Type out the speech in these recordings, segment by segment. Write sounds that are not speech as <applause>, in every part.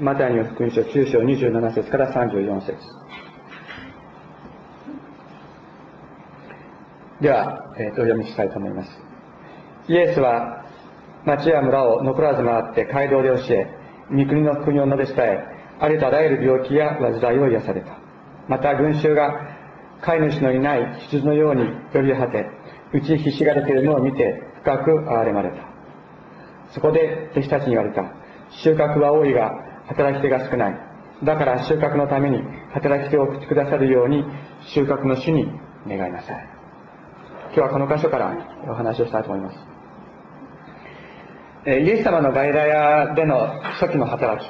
マタイの福音書9章27節から34節。では、えー、とお読みしたいと思います。イエスは町や村を残らず回って街道で教え御国の福音を述べ伝えありとあらゆる病気や患いを癒された。また群衆が飼い主のいない羊のように呼び果て打ちひしがれているのを見て深く憐れまれた。そこで弟子たちに言われた。収穫は多いが働き手が少ない。だから収穫のために働き手を送ってくださるように収穫の主に願いなさい。今日はこの箇所からお話をしたいと思います。イエス様の外来屋での初期の働き。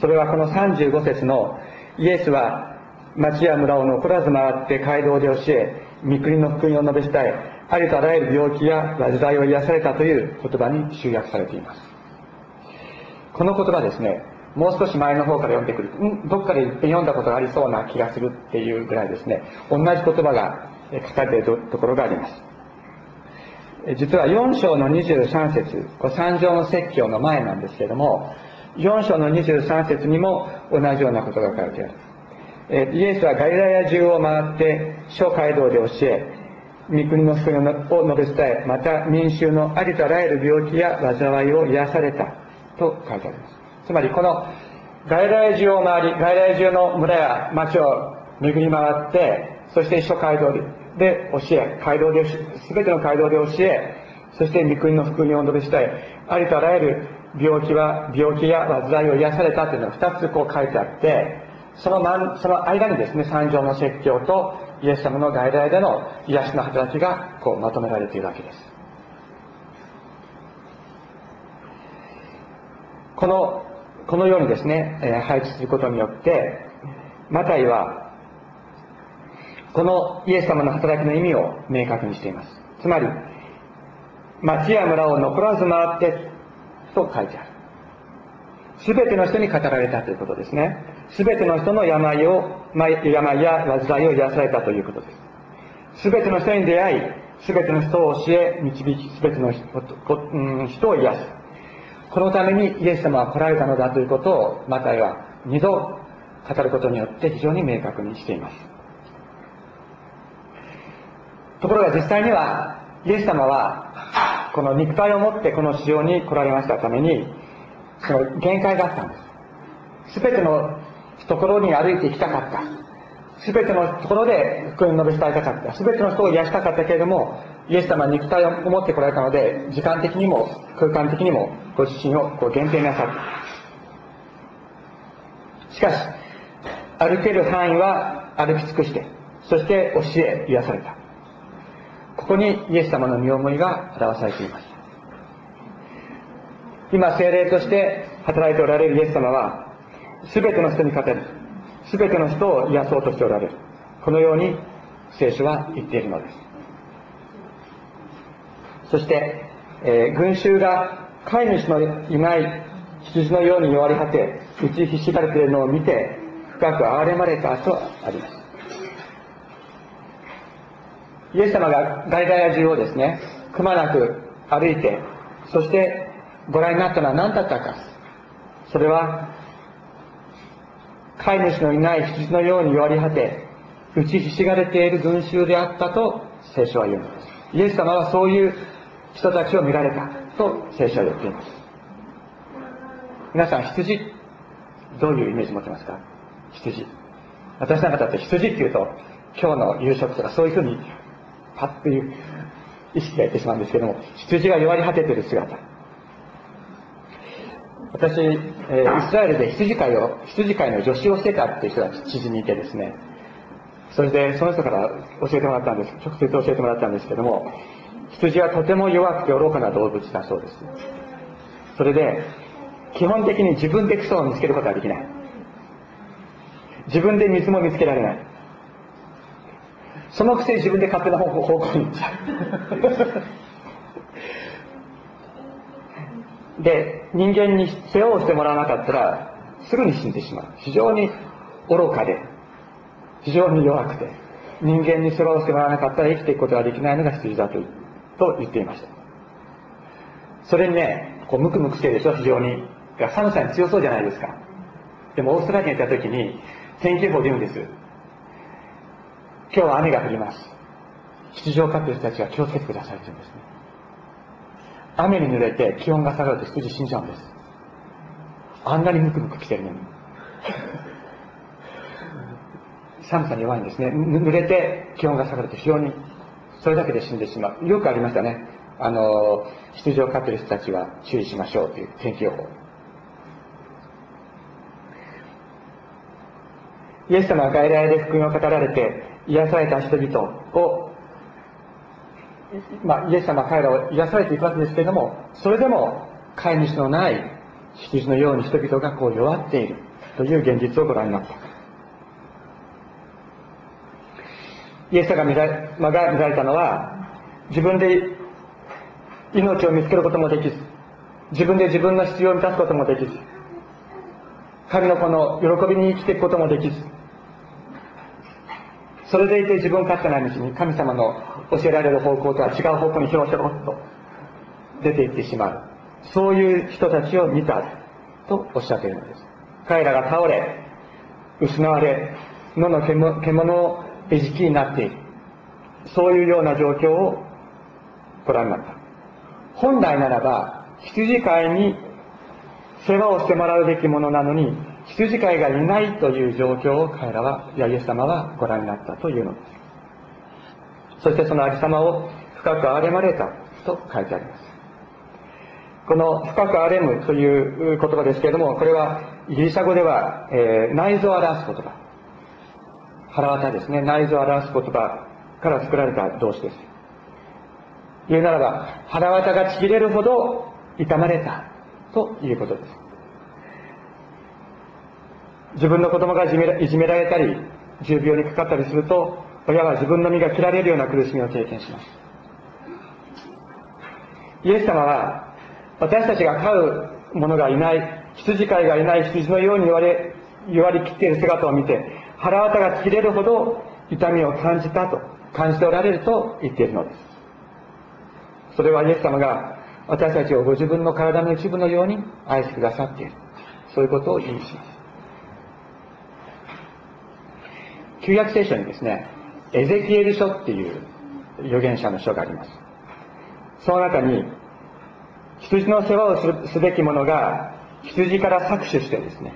それはこの35節のイエスは町や村を残らず回って街道で教え御国の福音を述べ伝えありとあらゆる病気や患いを癒されたという言葉に集約されています。この言葉ですねもう少し前の方から読んでくるんどっかで一遍読んだことがありそうな気がするっていうぐらいですね。同じ言葉が書かれているところがあります。実は4章の23節これ三条の説教の前なんですけども4章の23節にも同じようなことが書いてあるイエスはガリラヤ中を回って諸街道で教え御国の福音を述べ伝えまた民衆のありとあらゆる病気や災いを癒されたと書いてあります。つまりこのガリラヤ中を回りガリラヤ中の村や町を巡り回ってそして諸街道で教え街道で全ての街道で教えそして御国の福音を述べ伝えありとあらゆる病気は病気や災いを癒されたというのが2つこう書いてあってそのその間にですね、三条の説教とイエス様の外来での癒しの働きがこうまとめられているわけです。この、このようにですね、え、配置することによって、マタイは、このイエス様の働きの意味を明確にしています。つまり、町や村を残らず回ってと書いてある。すべての人に語られたということですね。すべての人の病を、病や災いを癒されたということです。すべての人に出会い、すべての人を教え、導き、すべての人を癒す。このためにイエス様は来られたのだということを、マタイは二度語ることによって非常に明確にしています。ところが実際には、イエス様は、この肉体を持ってこの市場に来られましたために、その限界があったんです。すべてのところに歩いていきたかった。すべてのところで福音を述べ伝えたかった。すべての人を癒したかったけれども、イエス様は肉体を持ってこられたので、時間的にも空間的にもご自身をこう限定なさった。しかし、歩ける範囲は歩き尽くして、そして教え、癒された。ここにイエス様の身思いが表されています。今、精霊として働いておられるイエス様は、すべての人に語り、すべての人を癒そうとしておられる。このように聖書は言っているのです。そして、えー、群衆が飼い主のいない羊のように弱り果て、打ちひしがれているのを見て、深く憐れまれたとあります。イエス様がガイダヤ中をですね、くまなく歩いて、そしてご覧になったのは何だったか。それは、飼い主のいない羊のように弱り果て、打ちひしがれている群衆であったと聖書は言うのです。イエス様はそういう人たちを見られたと聖書は言っています。皆さん、羊、どういうイメージ持ってますか？羊。私なんかだって羊っていうと、今日の夕食とかそういうふうに、パッという意識がいってしまうんですけども、羊が弱り果ててる姿。私、えー、イスラエルで羊飼いを、羊飼いの助手をしてたっていう人が知人にいてですね、それでその人から教えてもらったんです、直接教えてもらったんですけども、羊はとても弱くて愚かな動物だそうです。それで、基本的に自分で草を見つけることはできない。自分で水も見つけられない。そのくせ自分で勝手な方向に行っちゃう。<laughs> で、人間に世話をしてもらわなかったら、すぐに死んでしまう。非常に愚かで、非常に弱くて、人間に世話をしてもらわなかったら生きていくことができないのが羊だとと言っていました。それにね、こうムクムクしてるでしょ、非常に。寒さに強そうじゃないですか。でもオーストラリアに行った時に天気予報で言うんです今日は雨が降ります出場かってる人たちは気をつけてくださいって言うんですね雨に濡れて気温が下がると羊死んじゃうんですあんなにムクムク来てるのに <laughs> 寒さに弱いんですね濡れて気温が下がると非常にそれだけで死んでしまう。よくありましたね。あの羊を飼ってる人たちは注意しましょうという天気予報。イエス様は外来で福音を語られて癒された人々を、まあ、イエス様は彼らを癒されていくわけですけれどもそれでも飼い主のない羊のように人々がこう弱っているという現実をご覧になった。イエス様が見られたのは自分で命を見つけることもできず自分で自分の必要を満たすこともできず神の子の喜びに生きていくこともできずそれでいて自分勝手な道に神様の教えられる方向とは違う方向にひょろひょろっと出ていってしまう。そういう人たちを見たとおっしゃっているのです。彼らが倒れ失われ野の獣の餌食になっているそういうような状況をご覧になった本来ならば羊飼いに世話をしてもらうべきものなのに羊飼いがいないという状況を彼らは、やイエス様はご覧になったというのです。そしてそのありさまを深く憐れまれたと書いてあります。この深く憐れむという言葉ですけれども、これはギリシャ語では、えー、内臓を表す言葉。腹渡ですね。内臓を表す言葉から作られた動詞です。言うならば、腹渡がちぎれるほど痛まれたということです。自分の子供がいじめられたり重病にかかったりすると親は自分の身が切られるような苦しみを経験しますイエス様は私たちが飼う者がいない羊飼いがいない羊のように言われ言われきっている姿を見て腹渡が切れるほど痛みを感じたと感じておられると言っているのです。それはイエス様が私たちをご自分の体の一部のように愛してくださっている。そういうことを意味します。旧約聖書にですね、エゼキエル書っていう預言者の書があります。その中に、羊の世話をすべき者が羊から搾取してですね、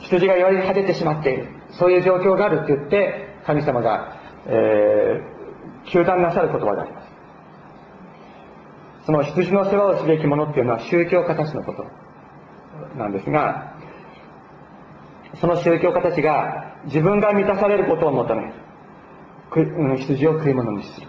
羊が弱り果ててしまっている、そういう状況があるって言って、神様が、えー、糾弾なさる言葉であります。その羊の世話をすべき者っていうのは宗教家たちのことなんですが、その宗教家たちが自分が満たされることを求める羊を食い物にする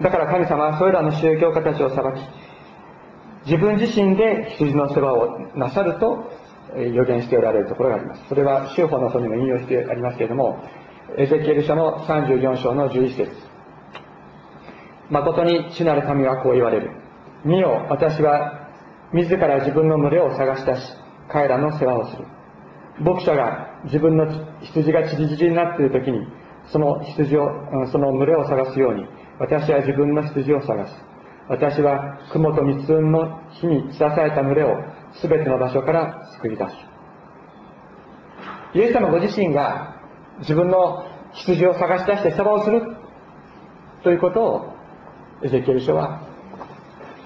だから神様はそれらの宗教家たちを裁き自分自身で羊の世話をなさると予言しておられるところがあります。それは修法の書にも引用してありますけれどもエゼキエル書の34章の11節。誠に主なる神はこう言われる。見よ私は自ら自分の群れを探し出し彼らの世話をする。牧者が自分の羊が散り散りになっている時にその羊をその群れを探すように私は自分の羊を探す。私は雲と密雲の火に散らされた群れを全ての場所から救い出す。イエス様ご自身が自分の羊を探し出して世話をするということをエゼキエル書は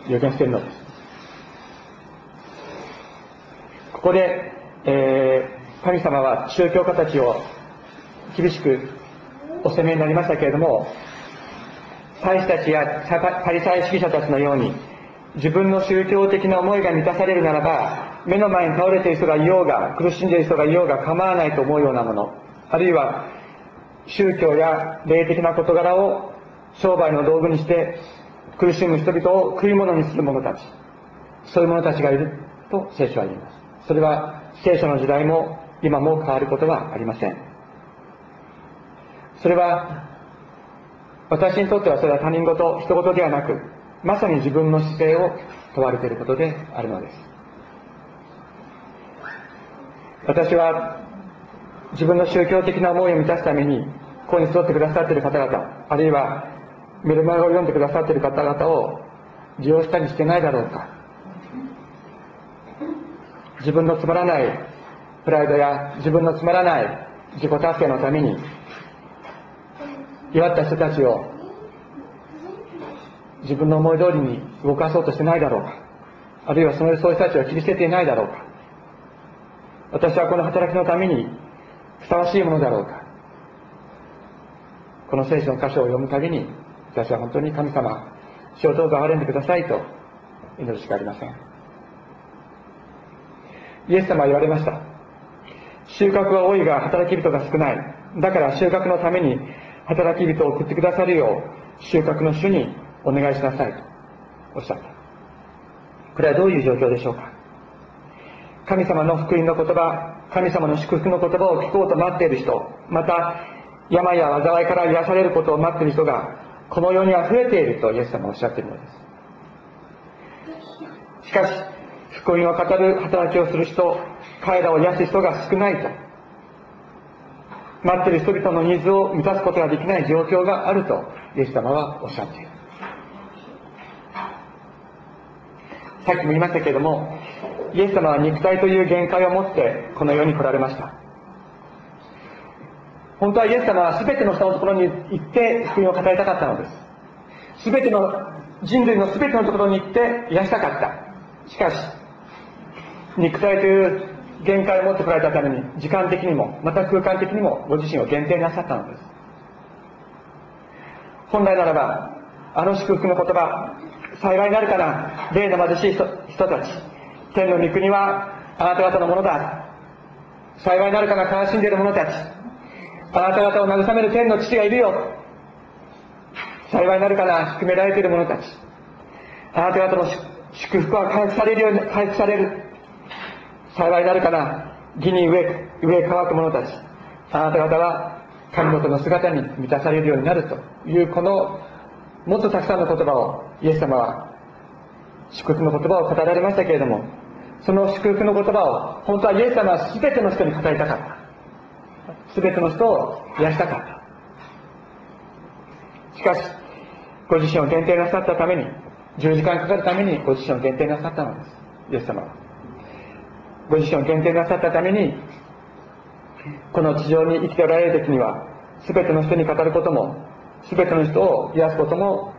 予言しているのです。ここで、えー神様は宗教家たちを厳しくお責めになりましたけれども祭司たちやパリサイ主義者たちのように自分の宗教的な思いが満たされるならば目の前に倒れている人がいようが苦しんでいる人がいようが構わないと思うようなものあるいは宗教や霊的な事柄を商売の道具にして苦しむ人々を食い物にする者たち。そういう者たちがいると聖書は言います。それは聖書の時代も今も変わることはありません。それは私にとってはそれは他人事人事ではなくまさに自分の姿勢を問われていることであるのです。私は自分の宗教的な思いを満たすためにここに集ってくださっている方々あるいはメルマガを読んでくださっている方々を利用したりしてないだろうか。自分のつまらないプライドや自分のつまらない自己達成のために弱った人たちを自分の思い通りに動かそうとしてないだろうか。あるいはそのそういう人たちを切り捨てていないだろうか。私はこの働きのためにふさわしいものだろうか。この聖書の箇所を読むたびに私は本当に神様主をどうぞ憐れんでくださいと祈るしかありません。イエス様は言われました。収穫は多いが働き人が少ない。だから収穫のために働き人を送ってくださるよう収穫の主にお願いしなさい。とおっしゃった。これはどういう状況でしょうか？神様の福音の言葉神様の祝福の言葉を聞こうと待っている人また病や災いから癒されることを待っている人がこの世には増えているとイエス様はおっしゃっているのです。しかし福音を語る働きをする人彼らを癒す人が少ないと待っている人々のニーズを満たすことができない状況があるとイエス様はおっしゃっている。さっきも言いましたけれどもイエス様は肉体という限界を持ってこの世に来られました。本当はイエス様は全ての人のところに行って福音を語りたかったのです。全ての人類の全てのところに行って癒したかった。しかし肉体という限界を持ってこられたために時間的にもまた空間的にもご自身を限定なさったのです。本来ならばあの祝福の言葉幸いになるかな。霊の貧しい人たち。天の御国はあなた方のものだ。幸いになるかな悲しんでいる者たち。あなた方を慰める天の父がいるよ。幸いになるかな低められている者たち。あなた方の祝福は回復されるように回復される。幸いになるかな義に上上乾く者たち。あなた方は神元の姿に満たされるようになるというこのもっとたくさんの言葉をイエス様は祝福の言葉を語られましたけれどもその祝福の言葉を本当はイエス様は全ての人に語りたかった。全ての人を癒したかった。しかしご自身を限定なさったために10時間かかるためにご自身を限定なさったのです。イエス様は。ご自身を限定なさったためにこの地上に生きておられる時には全ての人に語ることも全ての人を癒すことも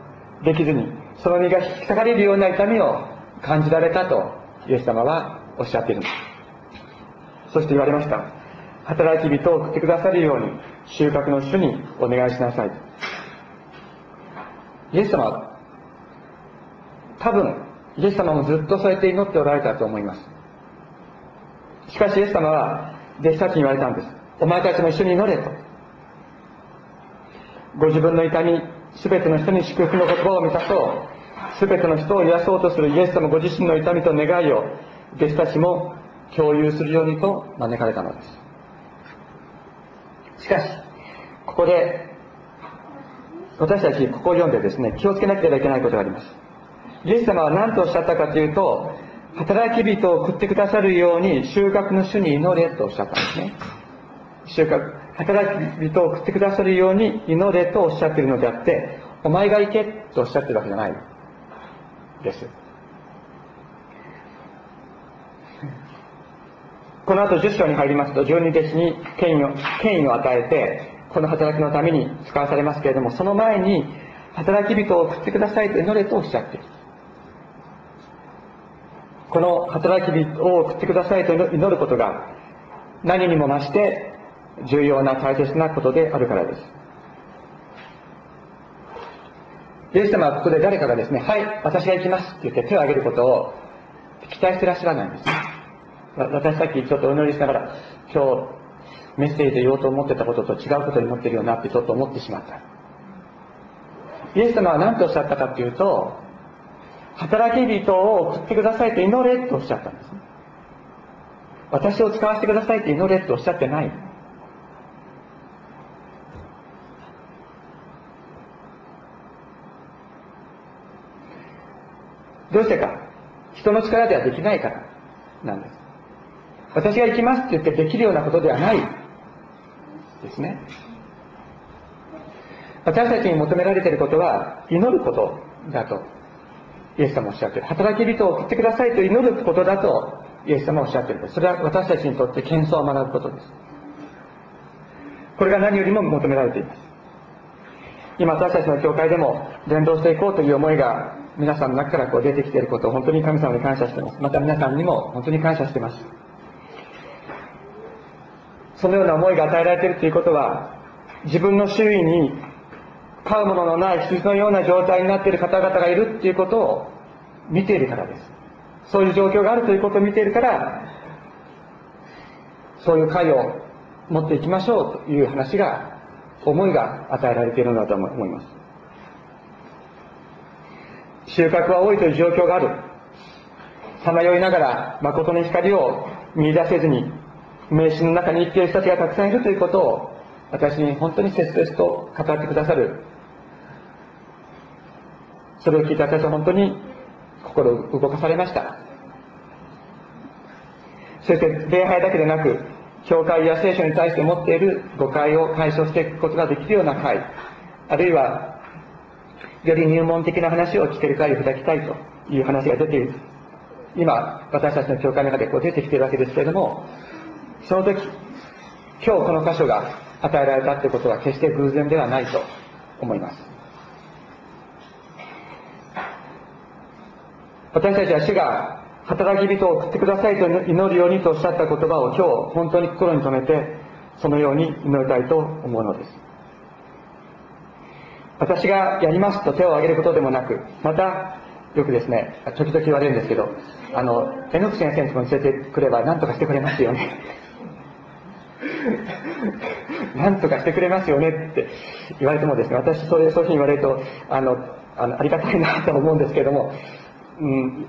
できずにその身が引き裂かれるような痛みを感じられたとイエス様はおっしゃっている。んですそして言われました。働き人を送ってくださるように収穫の主にお願いしなさい。イエス様は多分イエス様もずっとそうやって祈っておられたと思います。しかしイエス様は弟子たちに言われたんです。お前たちも一緒に祈れと。ご自分の痛み全ての人に祝福の言葉を満たそう。全ての人を癒そうとするイエス様ご自身の痛みと願いを弟子たちも共有するようにと招かれたのです。しかしここで私たちここを読んでですね気をつけなければいけないことがあります。イエス様は何とおっしゃったかというと働き人を送ってくださるように収穫の主に祈れとおっしゃったんですね。収穫働き人を送ってくださるように祈れとおっしゃっているのであってお前が行けとおっしゃってるわけじゃない。です。この後10章に入りますと十二弟子に権威を権威を与えてこの働きのために使わされますけれどもその前に働き人を送ってくださいと祈れとおっしゃっている。この働き人を送ってくださいと祈ることが何にも増して重要な大切なことであるからです。イエス様はここで誰かがですね、はい、私が行きますって言って手を挙げることを期待してらっしゃらないんです。私さっきちょっとお祈りしながら、今日メッセージで言おうと思ってたことと違うことに思ってるよなってちょっと思ってしまった。イエス様は何とおっしゃったかっていうと、働き人を送ってくださいと祈れとおっしゃったんです。私を使わせてくださいって祈れとおっしゃってない。どうしてか。人の力ではできないから。なんです。私が行きますって言ってできるようなことではない。ですね。私たちに求められていることは祈ることだと。イエス様おっしゃってる。働き人を送ってくださいと祈ることだと。イエス様おっしゃっているそれは私たちにとって謙遜を学ぶことです。これが何よりも求められています。今私たちの教会でも伝道していこうという思いが皆さんの中からこう出てきていることを本当に神様に感謝してます。また皆さんにも本当に感謝してます。そのような思いが与えられているということは自分の周囲に飼うもののない羊のような状態になっている方々がいるっていうことを見ているからです。そういう状況があるということを見ているからそういう会を持っていきましょうという話が思いが与えられているのだと思います。収穫は多いという状況がある。さまよいながら誠の光を見出せずに迷信の中に生きている人たちがたくさんいるということを私に本当に切々と語ってくださる。それを聞いて私は本当に心を動かされました。そして礼拝だけでなく教会や聖書に対して持っている誤解を解消していくことができるような会あるいはより入門的な話を聞ける会を開きたいという話が出ている。今私たちの教会の中でこう出てきているわけですけれどもその時今日この箇所が与えられたということは決して偶然ではないと思います。私たちは主が働き人を送ってくださいと祈るようにとおっしゃった言葉を今日本当に心に留めてそのように祈りたいと思うのです。私がやりますと手を挙げることでもなくまたよくですね時々言われるんですけどあの榎木先生のところに連れてくれば何とかしてくれますよね <laughs> 何とかしてくれますよねって言われてもですね私そういうそういうふうに言われるとあのあのありがたいなと思うんですけどもうん、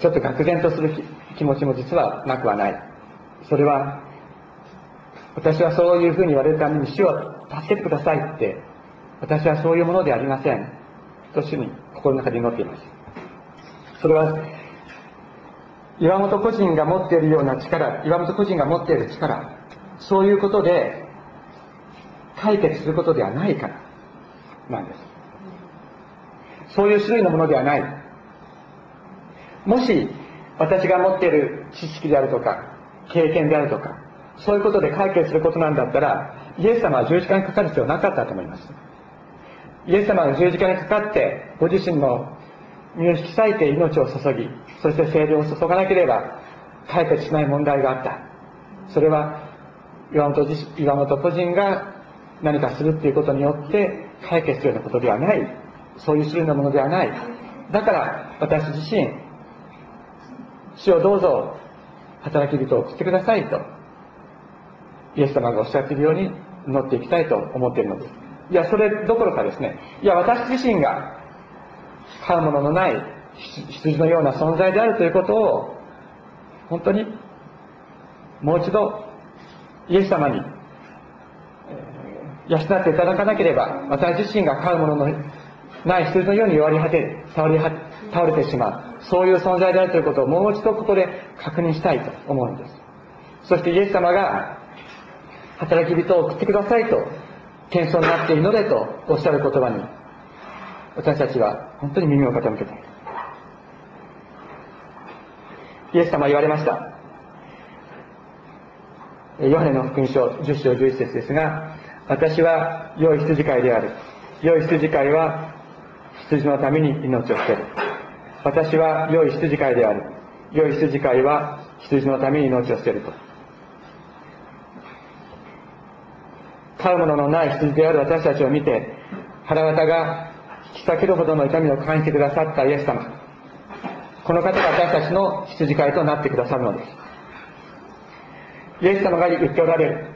ちょっと愕然とする気持ちも実はなくはない。それは、私はそういうふうに言われるために主を助けてくださいって、私はそういうものでありません。と主に心の中で祈っています。それは、岩本個人が持っているような力、岩本個人が持っている力、そういうことで解決することではないからなんです。そういう種類のものではない。もし、私が持っている知識であるとか、経験であるとか、そういうことで解決することなんだったら、イエス様は十字架にかかる必要なかったと思います。イエス様は十字架にかかって、ご自身の身を引き裂いて命を注ぎ、そして精霊を注がなければ解決しない問題があった。それは岩本岩本個人が何かするっていうことによって解決するようなことではないそういう種類のものではない。だから私自身、主をどうぞ働き人を送ってくださいと、イエス様がおっしゃっているように祈っていきたいと思っているのです。いや、それどころかですね、いや、私自身が飼うもののない羊のような存在であるということを、本当にもう一度イエス様に養っていただかなければ、私自身が飼うもののない羊のように弱り果て倒れ倒れてしまうそういう存在であるということをもう一度ここで確認したいと思うんですそしてイエス様が働き人を送ってくださいと謙遜になって祈れとおっしゃる言葉に私たちは本当に耳を傾けたいイエス様は言われました。ヨハネの福音書10章11節ですが私は良い羊飼いである。良い羊飼いは羊のために命を捨てる。私は良い羊飼いである。良い羊飼いは羊のために命を捨てると。飼うもののない羊である私たちを見て腹渡が引き裂けるほどの痛みを感じてくださったイエス様。この方が私たちの羊飼いとなってくださるのです。イエス様が言っておられる。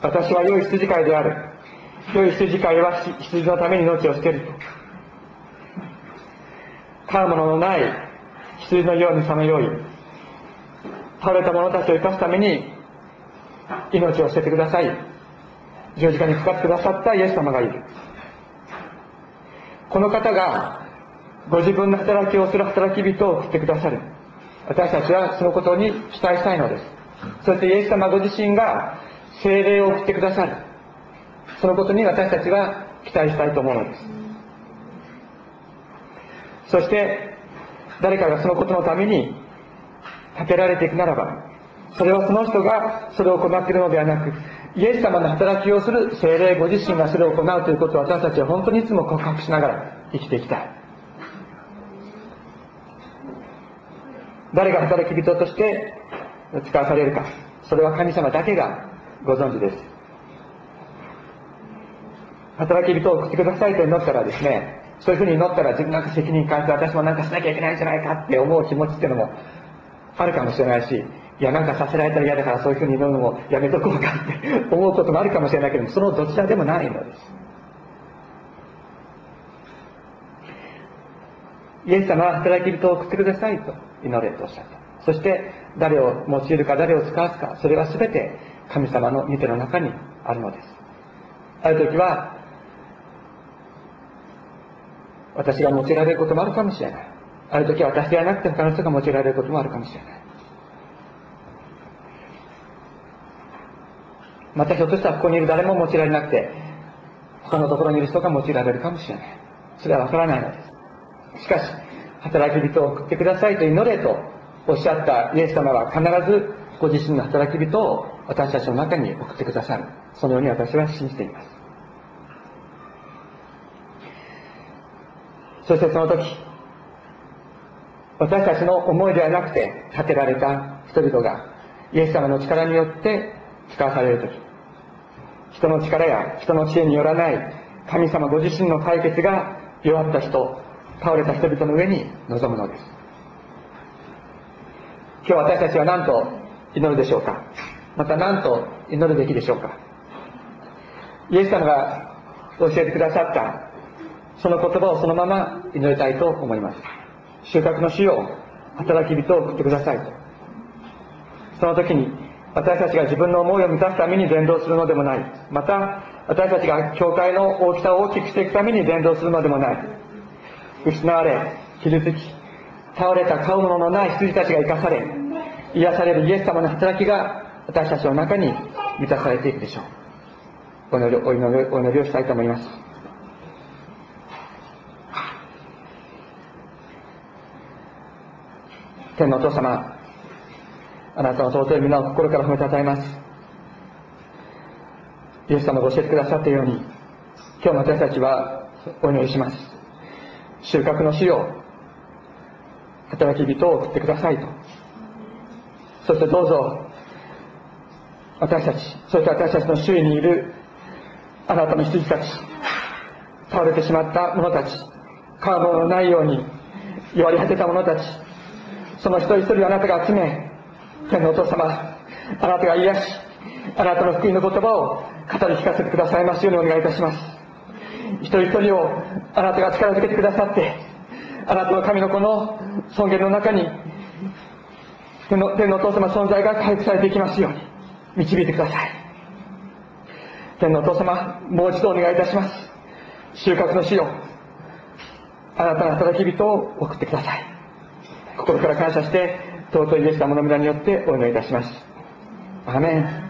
私は良い羊飼いである。良い羊飼いは羊のために命を捨てる。飼うもののない羊のようにさまよい。倒れた者たちを生かすために命を捨ててください。十字架にかかってくださったイエス様がいる。この方がご自分の働きをする働き人を送ってくださる。私たちはそのことに期待したいのです。そしてイエス様ご自身が精霊を送ってくださる。そのことに私たちは期待したいと思うのです。そして誰かがそのことのために立てられていくならばそれはその人がそれを行っているのではなくイエス様の働きをする精霊ご自身がそれを行うということを私たちは本当にいつも告白しながら生きていきたい。誰が働き人として使わされるかそれは神様だけがご存知です。働き人を送ってくださいと祈ったらですねそういうふうに祈ったら自分なんか責任感じて私もなんかしなきゃいけないんじゃないかって思う気持ちっていうのもあるかもしれないしいやなんかさせられたら嫌だからそういうふうに祈るのもやめとこうかって思うこともあるかもしれないけどもそのどちらでもないのです。イエス様は働き人を送ってくださいと祈れとおっしゃったそして誰を用いるか誰を使わすかそれは全て神様の見ての中にあるのです。ある時は私が用いられることもあるかもしれないある時は私ではなくて他の人が用いられることもあるかもしれない。またひょっとしたらここにいる誰も用いられなくて他のところにいる人が用いられるかもしれない。それはわからないのです。しかし働き人を送ってくださいと祈れとおっしゃったイエス様は必ずご自身の働き人を私たちの中に送ってくださる。そのように私は信じています。そしてその時私たちの思いではなくて建てられた人々がイエス様の力によって使わされる時人の力や人の知恵によらない神様ご自身の解決が弱った人倒れた人々の上に臨むのです。今日私たちは何と祈るでしょうか？また何と祈るべきでしょうか？イエス様が教えてくださったその言葉をそのまま祈りたいと思います。収穫の主よ働き人を送ってくださいと。その時に私たちが自分の思いを満たすために伝道するのでもない。また私たちが教会の大きさを大きくしていくために伝道するのでもない。失われ傷つき倒れた飼うもののない羊たちが生かされ癒されるイエス様の働きが私たちの中に満たされていくでしょう。お祈りお祈りお祈りをしたいと思います。天のお父様あなたの尊い皆を心から褒めたたえます。イエス様が教えてくださったように今日も私たちはお祈りします。収穫の死を働き人を送ってくださいと。そしてどうぞ私たちそして私たちの周囲にいるあなたの羊たち倒れてしまった者たち飼うもののないように弱り果てた者たちその一人一人あなたが集め天のお父様あなたが癒しあなたの福音の言葉を語り聞かせてくださいますようにお願いいたします。一人一人をあなたが力づけてくださってあなたの神の子の尊厳の中に天の天のお父様存在が回復されていきますように導いてください。天のお父様もう一度お願いいたします。収穫の死をあなたの働き人を送ってください。心から感謝して尊いイエス様の皆によってお祈りいたします。アメン。